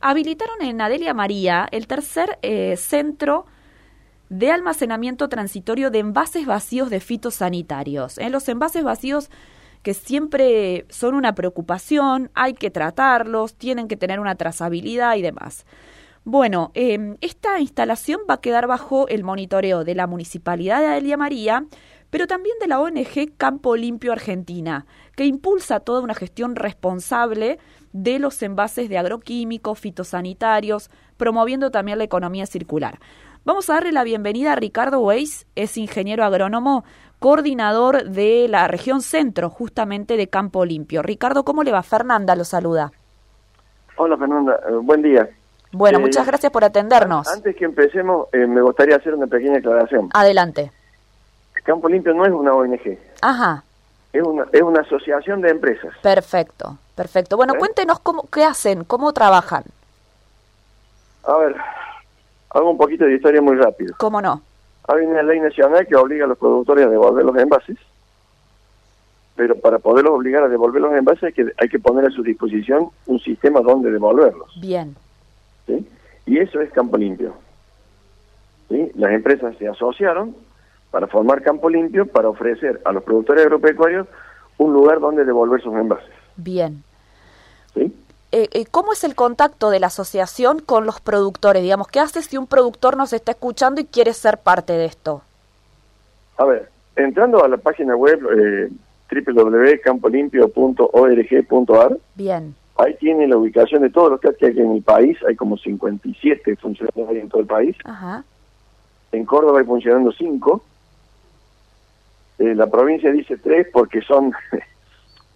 habilitaron en Adelia María el tercer eh, centro de almacenamiento transitorio de envases vacíos de fitosanitarios. En los envases vacíos que siempre son una preocupación, hay que tratarlos, tienen que tener una trazabilidad y demás. Bueno, em, esta instalación va a quedar bajo el monitoreo de la Municipalidad de Adelia María, pero también de la ONG Campo Limpio Argentina, que impulsa toda una gestión responsable de los envases de agroquímicos, fitosanitarios, promoviendo también la economía circular. Vamos a darle la bienvenida a Ricardo Weiss, es ingeniero agrónomo, coordinador de la región centro, justamente de Campo Limpio. Ricardo, ¿cómo le va? Fernanda lo saluda. Hola Fernanda, eh, buen día. Bueno, eh, muchas gracias por atendernos. Antes que empecemos, eh, me gustaría hacer una pequeña aclaración. Adelante. Campo Limpio no es una ONG. Ajá. Es una, es una asociación de empresas. Perfecto, perfecto. Bueno, cuéntenos cómo, qué hacen, cómo trabajan. A ver, Hago un poquito de historia muy rápido. ¿Cómo no? Hay una ley nacional que obliga a los productores a devolver los envases, pero para poderlos obligar a devolver los envases hay que, hay que poner a su disposición un sistema donde devolverlos. Bien. ¿Sí? Y eso es Campo Limpio. ¿Sí? Las empresas se asociaron para formar Campo Limpio para ofrecer a los productores agropecuarios un lugar donde devolver sus envases. Bien. ¿Sí? Eh, eh, ¿cómo es el contacto de la asociación con los productores? Digamos, ¿qué hace si un productor nos está escuchando y quiere ser parte de esto? A ver, entrando a la página web eh, www.campolimpio.org.ar, bien. Ahí tiene la ubicación de todos los que hay en el país, hay como 57 funcionarios en todo el país. Ajá. En Córdoba hay funcionando 5. Eh, la provincia dice 3 porque son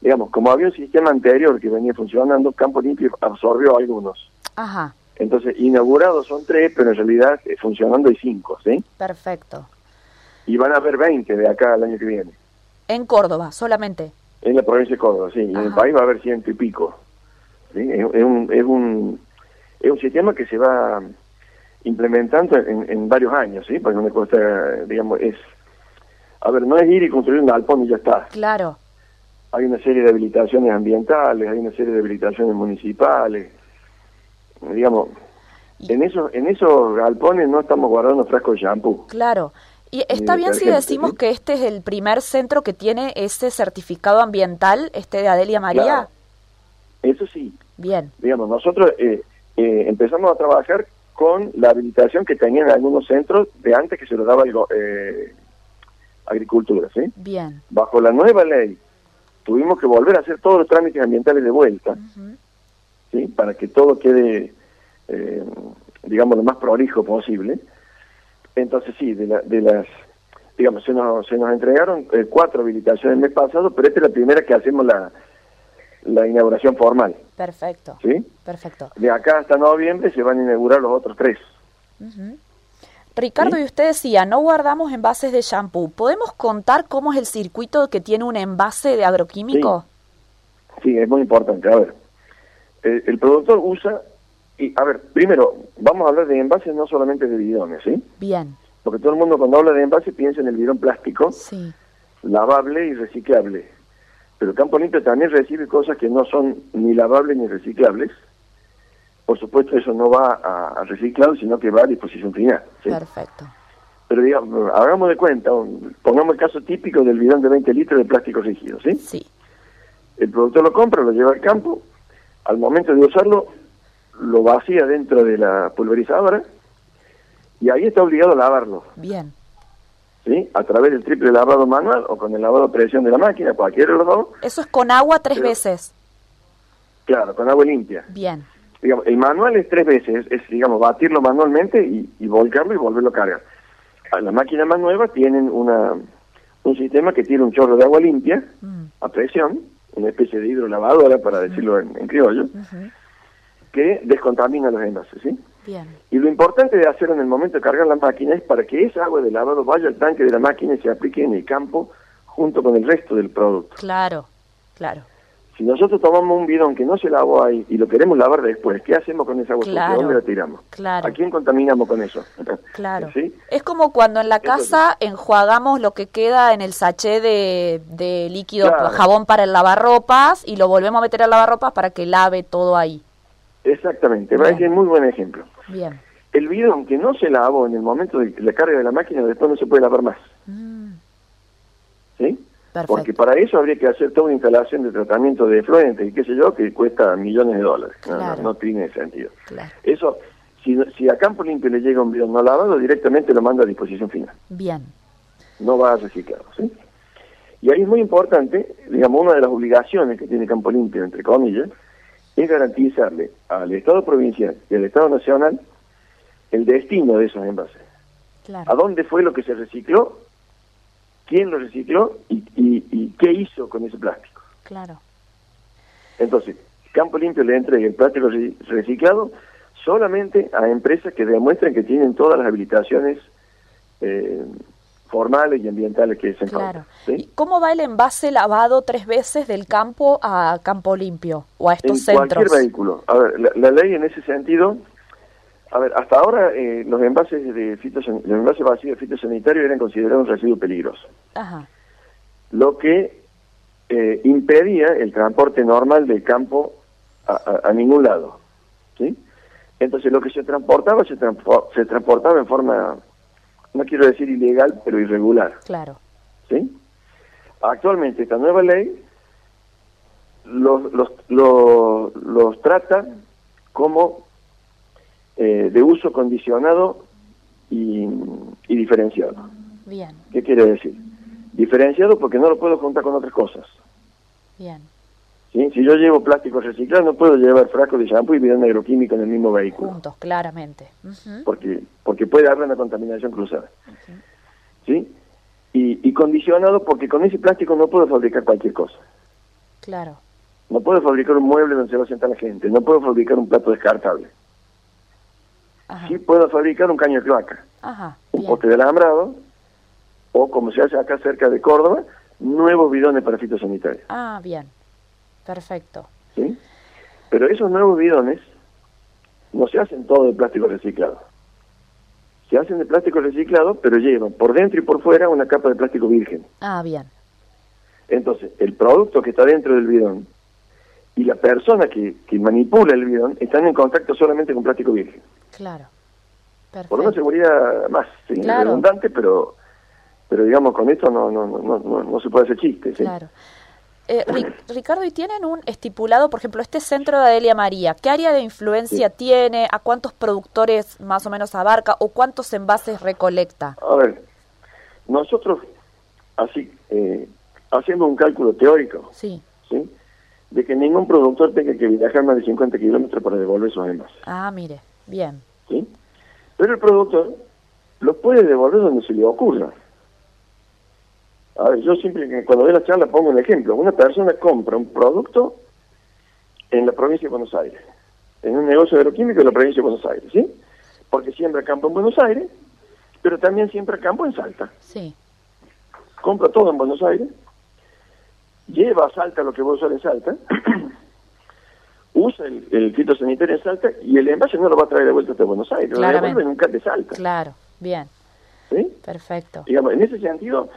digamos, como había un sistema anterior que venía funcionando, Campo Limpio absorbió algunos. Ajá. Entonces, inaugurados son tres, pero en realidad eh, funcionando hay cinco, ¿sí? Perfecto. Y van a haber 20 de acá al año que viene. En Córdoba, solamente. En la provincia de Córdoba, sí. Y en el país va a haber ciento y pico. ¿sí? Es, un, es, un, es un sistema que se va implementando en, en varios años, ¿sí? Porque una cosa, digamos, es... A ver, no es ir y construir un galpón y ya está. Claro hay una serie de habilitaciones ambientales, hay una serie de habilitaciones municipales, digamos, en esos, en esos galpones no estamos guardando frascos de shampoo. Claro. Y está bien si decimos que este es el primer centro que tiene ese certificado ambiental, este de Adelia María. Eso sí. Bien. Digamos, nosotros eh, eh, empezamos a trabajar con la habilitación que tenían algunos centros de antes que se lo daba el, eh, agricultura, ¿sí? Bien. Bajo la nueva ley tuvimos que volver a hacer todos los trámites ambientales de vuelta, ¿sí? para que todo quede, eh, digamos, lo más prolijo posible. Entonces, sí, de, de las, digamos, se nos, se nos entregaron eh, cuatro habilitaciones el mes pasado, pero esta es la primera que hacemos la, la inauguración formal. Perfecto. ¿Sí? Perfecto. De acá hasta noviembre se van a inaugurar los otros tres. Ricardo, y usted decía, no guardamos envases de shampoo. ¿Podemos contar cómo es el circuito que tiene un envase de agroquímico? Sí, es muy importante. A ver, el, productor usa, y a ver, primero, vamos a hablar de envases no solamente de bidones, ¿sí? Bien. Porque todo el mundo cuando habla de envase piensa en el bidón plástico, sí. lavable y reciclable. Pero Campo Limpio también recibe cosas que no son ni lavables ni reciclables, por supuesto eso no va a, reciclado, sino que va a disposición final. Perfecto. Pero digamos, hagamos de cuenta, pongamos el caso típico del bidón de 20 litros de plástico rígido, ¿sí? Sí. El productor lo compra, lo lleva al campo, al momento de usarlo, lo vacía dentro de la pulverizadora y ahí está obligado a lavarlo. Bien. ¿Sí? A través del triple lavado manual o con el lavado a presión de la máquina, cualquiera de los dos. Eso es con agua tres veces. Claro, con agua limpia. Bien digamos, el manual es tres veces, es, digamos, batirlo manualmente y, volcarlo y volverlo a cargar. Las máquinas más nuevas tienen una, un sistema que tiene un chorro de agua limpia mm. a presión, una especie de hidrolavadora, para decirlo en, criollo, que descontamina los envases, ¿sí? Bien. Y lo importante de hacerlo en el momento de cargar la máquina es para que esa agua de lavado vaya al tanque de la máquina y se aplique en el campo junto con el resto del producto. Claro, claro. Si nosotros tomamos un bidón que no se lavó ahí y lo queremos lavar después, ¿qué hacemos con esa agua? Claro, ¿Dónde la tiramos? Claro. ¿A quién contaminamos con eso? Claro. Es como cuando en la casa enjuagamos lo que queda en el sachet de, líquido jabón para el lavarropas y lo volvemos a meter al lavarropas para que lave todo ahí. Exactamente, ser muy buen ejemplo. Bien. El bidón que no se lavó en el momento de la carga de la máquina, después no se puede lavar más. Mm, ¿Sí? Perfecto. Porque para eso habría que hacer toda una instalación de tratamiento de efluentes y qué sé yo, que cuesta millones de dólares. No, no, Claro. no tiene sentido. Claro. Eso, si, si a campo limpio le llega un bidón no lavado, directamente lo manda a disposición final. Bien. no va a reciclado. ¿sí? Y ahí es muy importante, digamos, una de las obligaciones que tiene Campo Limpio, entre comillas, es garantizarle al Estado provincial y al Estado nacional el destino de esos envases. ¿A Claro. dónde fue lo que se recicló? ¿Quién lo recicló? ¿Y, y, y qué hizo con ese plástico? Claro. Entonces, Campo Limpio le entrega el plástico re- reciclado solamente a empresas que demuestren que tienen todas las habilitaciones eh, formales y ambientales que se Claro. ¿sí? ¿Y cómo va el envase lavado tres veces del campo a campo limpio o a estos en centros? cualquier vehículo. A ver, la, la ley en ese sentido, a ver, hasta ahora eh, los envases de fitosan- los envases vacíos de fitosanitario eran considerados un residuo peligroso, Ajá. lo que eh, impedía el transporte normal del campo a, a- a ningún lado, ¿sí? Entonces lo que se transportaba se, transpo- se transportaba en forma, no quiero decir ilegal, pero irregular. Claro. ¿sí? Actualmente esta nueva ley los, los, los, los trata como eh, de uso condicionado y, y diferenciado. Bien. ¿Qué quiere decir? Diferenciado porque no lo puedo juntar con otras cosas. Bien. ¿sí? Si yo llevo plástico reciclado, no puedo llevar frasco de shampoo y bidón agroquímico en el mismo vehículo, Juntos, claramente. Porque, porque puede haber una contaminación cruzada. ¿sí? Y, y condicionado porque con ese plástico no puedo fabricar cualquier cosa. Claro. No puedo fabricar un mueble donde se va a sentar la gente, no puedo fabricar un plato descartable. Ajá. Sí puedo fabricar un caño de cloaca, Ajá. un poste de alambrado, o como se hace acá cerca de Córdoba, nuevos bidones para fitosanitarios. Ah, bien. Perfecto. ¿sí? Pero esos nuevos bidones no se hacen todo de plástico reciclado. Se hacen de plástico reciclado, pero llevan por dentro y por fuera una capa de plástico virgen. Ah, bien. Entonces, el producto que está dentro del bidón y la persona que, que manipula el bidón están en contacto solamente con plástico virgen. Claro. por una Perfecto. seguridad más sí, Claro. redundante, pero pero digamos con esto no no no no, no se puede hacer chiste. ¿sí? Claro. Eh, Ri- Ricardo, ¿y tienen un estipulado, por ejemplo, este centro de Adelia María? ¿Qué área de influencia tiene? ¿A cuántos productores más o menos abarca? ¿O cuántos envases recolecta? A ver, nosotros así eh, hacemos un cálculo teórico, Sí. ¿sí? de que ningún productor tenga que viajar más de 50 kilómetros para devolver sus envases. Ah, mire. Bien. ¿sí? Pero el productor los puede devolver donde se le ocurra. A ver, yo siempre cuando doy la charla pongo un ejemplo. Una persona compra un producto en la provincia de Buenos Aires, en un negocio agroquímico de la provincia de Buenos Aires, ¿sí? Porque siembra campo en Buenos Aires, pero también siembra campo en Salta. Sí. Compra todo en Buenos Aires, lleva a Salta lo que a usar en Salta, usa el, el fitosanitario en Salta y el envase no lo va a traer de vuelta hasta Buenos Aires, lo devuelve en un de Salta. Claro. Bien. ¿sí? Perfecto. digamos en ese sentido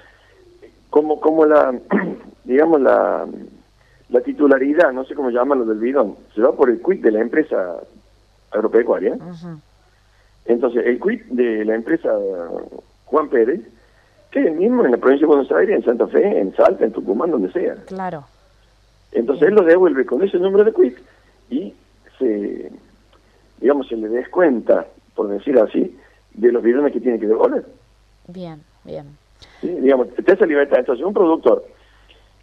como como la digamos la la titularidad no sé cómo llamarlo del bidón se va por el quit de la empresa agropecuaria entonces el quit de la empresa Juan Pérez que es el mismo en la provincia de Buenos Aires en Santa Fe en Salta en Tucumán donde sea Claro. entonces él lo devuelve con ese número de quit y se digamos se le descuenta por decir así de los bidones que tiene que devolver Bien. Bien. ¿sí? digamos, te esa libertad. Entonces, un productor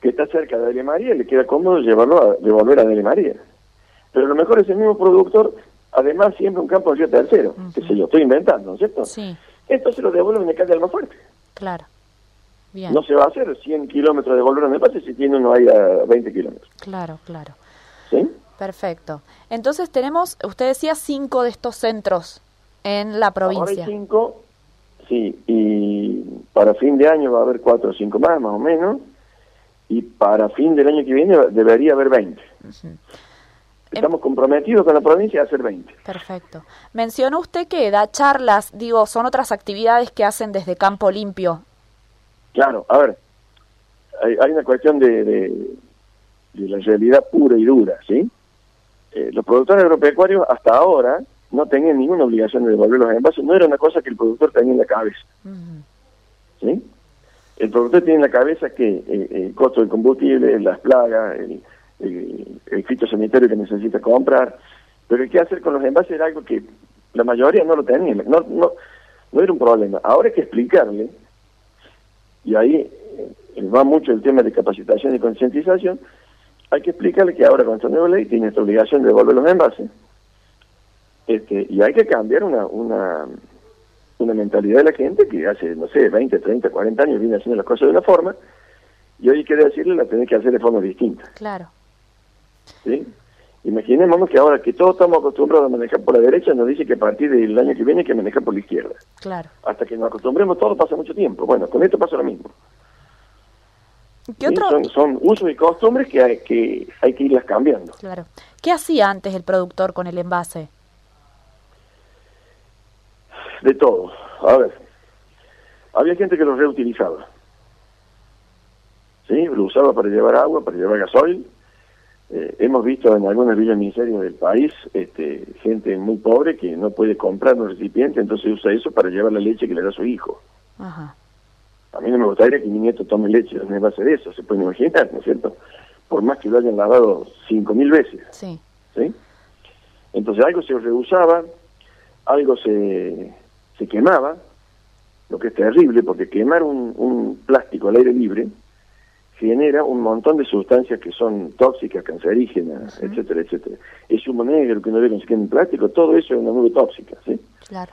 que está cerca de Adelia María le queda cómodo llevarlo a devolver a Adelia María. Pero a lo mejor ese mismo productor, además, siempre un campo de Río Tercero, que sé yo, estoy inventando, ¿no es cierto? Sí. Entonces lo devuelve en el calle Alma Fuerte. Claro. Bien. No se va a hacer 100 kilómetros de devolver en el pase si tiene uno ahí a 20 kilómetros. Claro, claro. ¿Sí? Perfecto. Entonces tenemos, usted decía, cinco de estos centros en la Ahora hay provincia. cinco, sí, y para fin de año va a haber cuatro o cinco más, más o menos, y para fin del año que viene debería haber 20. Ujú. Estamos comprometidos con la provincia a hacer 20. Perfecto. Mencionó usted que da charlas, digo, son otras actividades que hacen desde Campo Limpio. Claro, a ver, hay, hay una cuestión de, de, de la realidad pura y dura, ¿sí? Eh, los productores agropecuarios hasta ahora no tenían ninguna obligación de devolver los envases, no era una cosa que el productor tenía en la cabeza. ¿Sí? El productor tiene en la cabeza que eh, el costo del combustible, las plagas, el, el, fitosanitario que necesita comprar, pero el que hacer con los envases era algo que la mayoría no lo tenía, no, no, no era un problema. Ahora hay que explicarle, y ahí eh, va mucho el tema de capacitación y concientización, hay que explicarle que ahora con esta nueva ley tiene esta obligación de devolver los envases, este, y hay que cambiar una, una, una mentalidad de la gente que hace, no sé, 20, 30, 40 años viene haciendo las cosas de una forma, y hoy quiere decirle la tiene que hacer de forma distinta. Claro. ¿Sí? Imaginémonos que ahora que todos estamos acostumbrados a manejar por la derecha, nos dice que a partir del año que viene hay que manejar por la izquierda. Claro. Hasta que nos acostumbremos todo pasa mucho tiempo. Bueno, con esto pasa lo mismo. ¿Qué otro? son, son, usos y costumbres que hay, que hay que irlas cambiando. Claro. ¿Qué hacía antes el productor con el envase? De todo. A ver, había gente que lo reutilizaba. ¿Sí? Lo usaba para llevar agua, para llevar gasoil, eh, hemos visto en algunas villas miserias del país este, gente muy pobre que no puede comprar un recipiente, entonces usa eso para llevar la leche que le da a su hijo. A mí no me gustaría que mi nieto tome leche en base de eso, se puede imaginar, ¿no es cierto? Por más que lo hayan lavado cinco mil veces. Sí. ¿sí? Entonces algo se reusaba, algo se, se quemaba, lo que es terrible, porque quemar un, un plástico al aire libre genera un montón de sustancias que son tóxicas, cancerígenas, etcétera, etcétera. Es humo negro que no ve con en plástico, todo eso es una nube tóxica, ¿sí? Claro.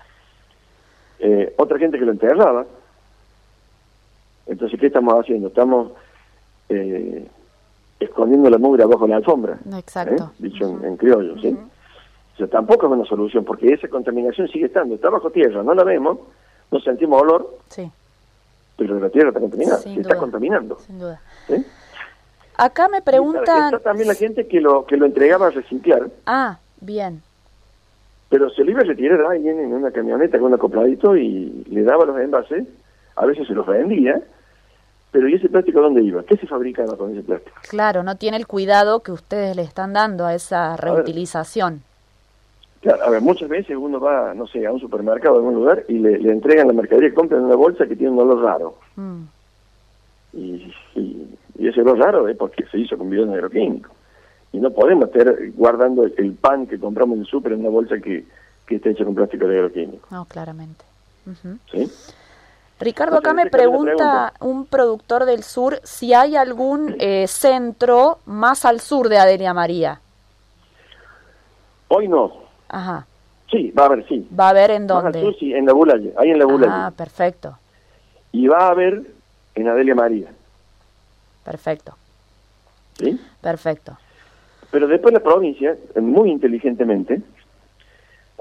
Eh, otra gente que lo enterraba. Entonces, ¿qué estamos haciendo? Estamos eh, escondiendo la mugre abajo de la alfombra. Exacto. ¿eh? Dicho en, criollo, ¿sí? O sea, tampoco es una solución, porque esa contaminación sigue estando. Está bajo tierra, no la vemos, no sentimos olor. Sí pero la tierra está contaminada, se está contaminando. Sin duda. Acá me preguntan... Está también la gente que lo que lo entregaba a reciclar. Ah, bien. Pero se lo iba a retirar a alguien en una camioneta con un acopladito y le daba los envases, a veces se los vendía, pero ¿y ese plástico dónde iba? ¿Qué se fabricaba con ese plástico? Claro, no tiene el cuidado que ustedes le están dando a esa reutilización. Claro, a ver, muchas veces uno va, no sé, a un supermercado, a algún lugar, y le, entregan la mercadería compran una bolsa que tiene un olor raro. Mm. Y, ese olor raro es porque se hizo con bidón agroquímico. Y no podemos estar guardando el, pan que compramos en el súper en una bolsa que, que está hecha con plástico de agroquímico. No, claramente. ¿Sí? Ricardo, acá me pregunta un productor del sur si hay algún eh, centro más al sur de Adelia María. Hoy no, Ajá. Sí, va a haber, sí. ¿Va a haber en dónde? sí, en la Bulalle, ahí en la Bulalle. Ah, perfecto. Y va a haber en Adelia María. Perfecto. ¿Sí? Perfecto. Pero después la provincia, muy inteligentemente,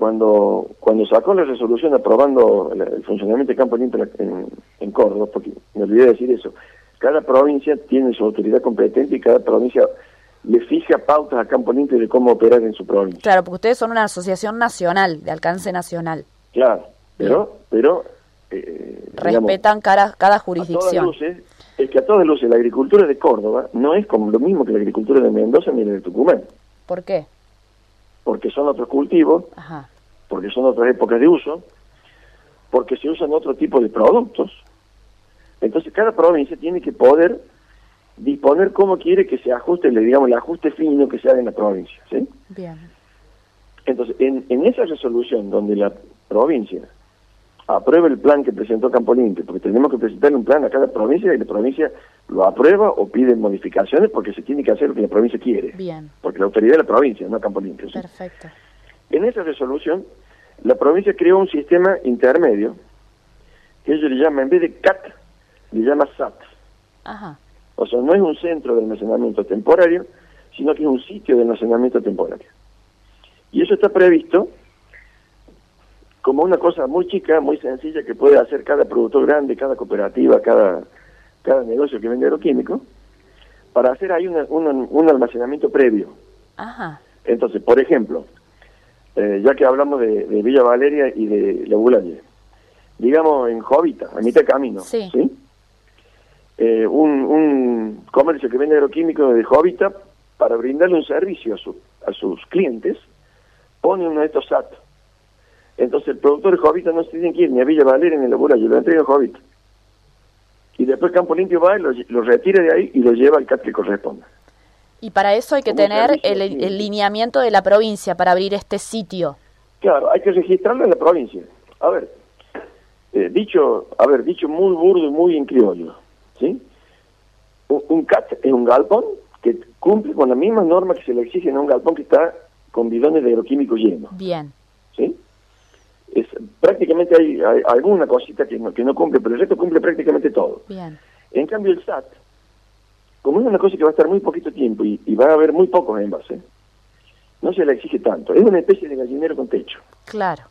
cuando cuando sacó la resolución aprobando el, funcionamiento de Campo Limpio en, en Córdoba, porque me olvidé de decir eso, cada provincia tiene su autoridad competente y cada provincia le fija pautas a Campo Limpio de cómo operar en su provincia. Claro, porque ustedes son una asociación nacional, de alcance nacional. Claro, pero... pero eh, Respetan cada, cada jurisdicción. luces, es que a todas luces la agricultura de Córdoba no es como lo mismo que la agricultura de Mendoza ni la de Tucumán. ¿Por qué? Porque son otros cultivos, porque son otras épocas de uso, porque se usan otro tipo de productos. Entonces cada provincia tiene que poder disponer cómo quiere que se ajuste, le digamos, el ajuste fino que se haga en la provincia, ¿sí? Bien. Entonces, en, en esa resolución donde la provincia aprueba el plan que presentó Campo porque tenemos que presentarle un plan a cada provincia y la provincia lo aprueba o pide modificaciones porque se tiene que hacer lo que la provincia quiere. Bien. Porque la autoridad de la provincia, no Campo Perfecto. En esa resolución, la provincia creó un sistema intermedio que ellos le llaman, en vez de CAT, le llama SAT. Ajá. O sea, no es un centro de almacenamiento temporario, sino que es un sitio de almacenamiento temporario. Y eso está previsto como una cosa muy chica, muy sencilla que puede hacer cada productor grande, cada cooperativa, cada, cada negocio que vende agroquímico, para hacer ahí un almacenamiento previo. Ajá. Entonces, por ejemplo, eh, ya que hablamos de, Villa Valeria y de La Bulaye, digamos en Jovita, a mitad de camino, ¿sí? un, un, comercio que vende agroquímicos de Jovita para brindarle un servicio a su a sus clientes, pone uno de estos SAT. Entonces el productor de Jovita no se tiene que ir ni a Villa Valera ni a la Buraya, lo entrega a Jovita. Y después Campo Limpio va y lo, lo retira de ahí y lo lleva al CAT que corresponda. Y para eso hay que tener el, el lineamiento de la provincia para abrir este sitio. Claro, hay que registrarlo en la provincia. A ver, eh, dicho, a ver, dicho muy burdo y muy en criollo, ¿sí? Un, un CAT es un galpón que cumple con las mismas normas que se le exigen a un galpón que está con bidones de agroquímicos llenos, Bien, ¿sí? Es, prácticamente hay, hay alguna cosita que no, que no cumple, pero el resto cumple prácticamente todo. bien. En cambio el SAT, como es una cosa que va a estar muy poquito tiempo y, y va a haber muy pocos envases, no se le exige tanto. Es una especie de gallinero con techo. Claro,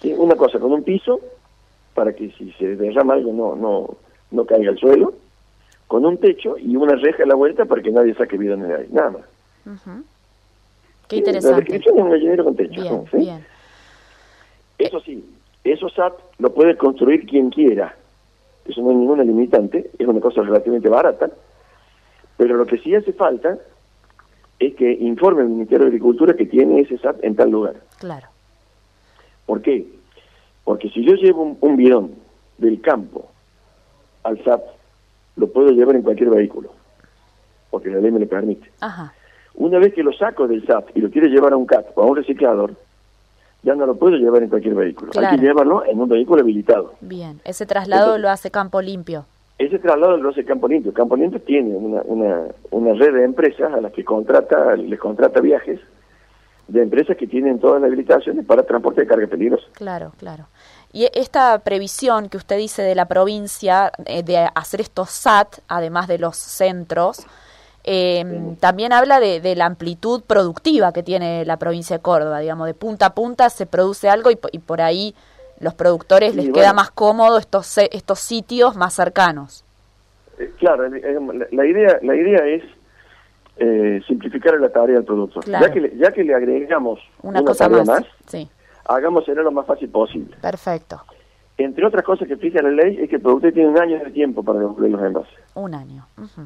¿sí? Una cosa con un piso, para que si se derrama algo no, no, no caiga al suelo, con un techo y una reja a la vuelta para que nadie saque bidones de ahí, nada más. Ujú. Qué Sí, La interesante. descripción es un gallinero con techo. Bien, bien. Eso sí, eso SAT lo puede construir quien quiera. Eso no es ninguna limitante, es una cosa relativamente barata. Pero lo que sí hace falta es que informe el Ministerio de Agricultura que tiene ese SAT en tal lugar. Claro, ¿Por qué? Porque si yo llevo un, un bidón del campo al SAT, lo puedo llevar en cualquier vehículo, porque la ley me lo permite. ajá, Una vez que lo saco del SAT y lo quiero llevar a un CAT o a un reciclador, ya no lo puedo llevar en cualquier vehículo. Hay Claro. que llevarlo en un vehículo habilitado. bien. Ese traslado Entonces- lo hace Campo Limpio. Ese traslado lo hace Campo Limpio. Campo Limpio tiene una, una, una red de empresas a las que contrata, les contrata viajes de empresas que tienen todas las habilitaciones para transporte de carga peligrosa. Claro, claro. Y esta previsión que usted dice de la provincia eh, de hacer estos SAT, además de los centros, eh, también habla de, de la amplitud productiva que tiene la provincia de Córdoba, digamos, de punta a punta se produce algo y por ahí los productores les bueno. queda más cómodo estos estos sitios más cercanos. Eh, claro, la, idea la idea es eh, simplificar la tarea al productor. Claro. Ya, que le, ya que le agregamos Una, cosa tarea más. Sí, hagámoselo lo más fácil posible. perfecto. Entre otras cosas que fija la ley es que el productor tiene un año de tiempo para devolver los envases. Un año. Ujú.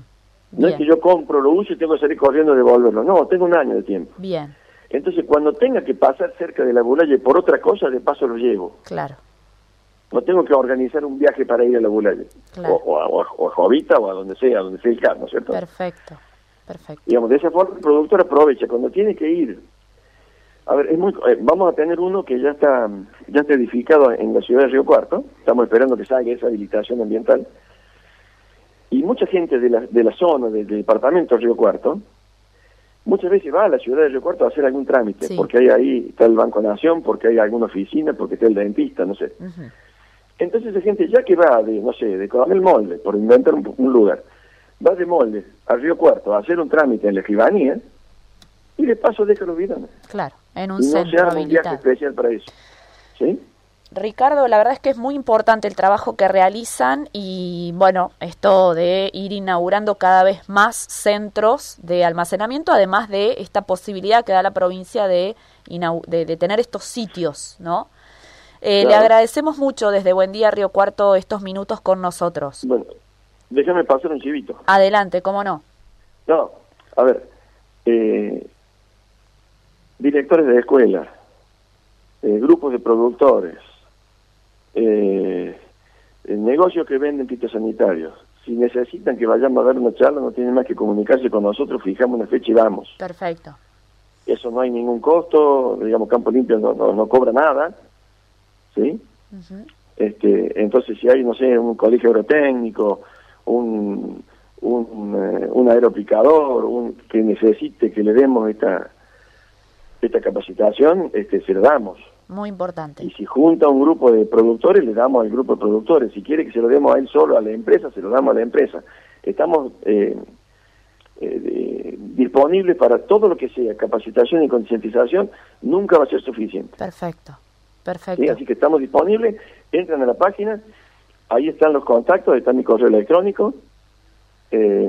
No es que yo compro, lo uso y tengo que salir corriendo a devolverlo. No, tengo un año de tiempo. bien, Entonces, cuando tenga que pasar cerca de la Bulaye por otra cosa, de paso lo llevo. claro. No tengo que organizar un viaje para ir a la Bulaye. Claro. O, o a, o a- o a Jovita o a donde sea, donde sea el caso, ¿no es cierto? Perfecto, perfecto. Digamos, de esa forma el productor aprovecha. Cuando tiene que ir... A ver, es muy, eh, vamos a tener uno que ya está ya está edificado en la ciudad de Río Cuarto. Estamos esperando que salga esa habilitación ambiental. Y mucha gente de la, de la zona, del departamento de Río Cuarto, muchas veces va a la ciudad de Río Cuarto a hacer algún trámite, Sí. porque hay ahí está el Banco Nación, porque hay alguna oficina, porque está el dentista, no sé. Entonces esa gente ya que va de, no sé, de Coronel Molde, por inventar un, un lugar, va de Molde a Río Cuarto a hacer un trámite en la escribanía y de paso deja los bidones. Claro, en un Y no se centro arma un viaje especial para eso. ¿Sí? Ricardo, la verdad es que es muy importante el trabajo que realizan y bueno, esto de ir inaugurando cada vez más centros de almacenamiento, además de esta posibilidad que da la provincia de, inau- de, de tener estos sitios, ¿no? Eh, Le agradecemos mucho desde Buen Día Río Cuarto estos minutos con nosotros. Bueno, déjame pasar un chivito. Adelante, cómo no. No, a ver, eh, directores de escuela, eh, grupos de productores, eh, negocios que venden fitosanitarios. Si necesitan que vayamos a dar una charla, no tienen más que comunicarse con nosotros, fijamos una fecha y vamos. Perfecto. Eso no hay ningún costo, digamos, Campo Limpio no, no, no cobra nada, ¿sí? Este, entonces, si hay, no sé, un colegio agrotécnico, un, un, eh, un aeroplicador, un, que necesite que le demos esta, esta capacitación, este, se la damos. Muy importante. Y si junta un grupo de productores, le damos al grupo de productores. Si quiere que se lo demos a él solo, a la empresa, se lo damos a la empresa. Estamos eh, eh, disponibles para todo lo que sea capacitación y concientización, nunca va a ser suficiente. Perfecto. ¿sí? Perfecto. Así que estamos disponibles, entran a la página, ahí están los contactos, está mi correo electrónico, eh,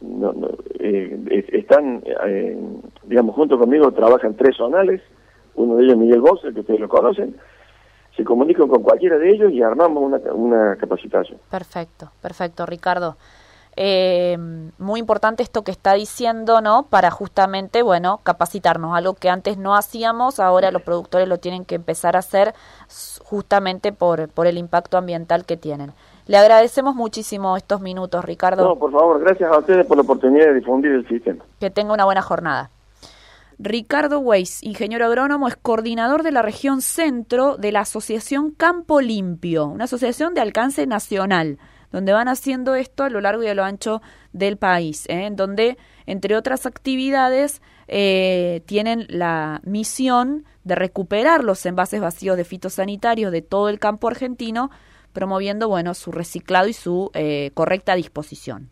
no, no, eh, están, eh, digamos, junto conmigo trabajan tres zonales, uno de ellos Miguel Bosa, que ustedes lo conocen, se comunican con cualquiera de ellos y armamos una, una capacitación. Perfecto, perfecto, Ricardo. eh, muy importante esto que está diciendo, ¿no? Para justamente, bueno, capacitarnos, algo que antes no hacíamos, ahora los productores lo tienen que empezar a hacer justamente por, por el impacto ambiental que tienen. Le agradecemos muchísimo estos minutos, Ricardo. No, por favor, gracias a ustedes por la oportunidad de difundir el sistema. Que tenga una buena jornada. Ricardo Weiss, ingeniero agrónomo, es coordinador de la región centro de la Asociación Campo Limpio, una asociación de alcance nacional, donde van haciendo esto a lo largo y a lo ancho del país, ¿eh? en donde, entre otras actividades, eh, tienen la misión de recuperar los envases vacíos de fitosanitarios de todo el campo argentino, promoviendo bueno su reciclado y su eh, correcta disposición.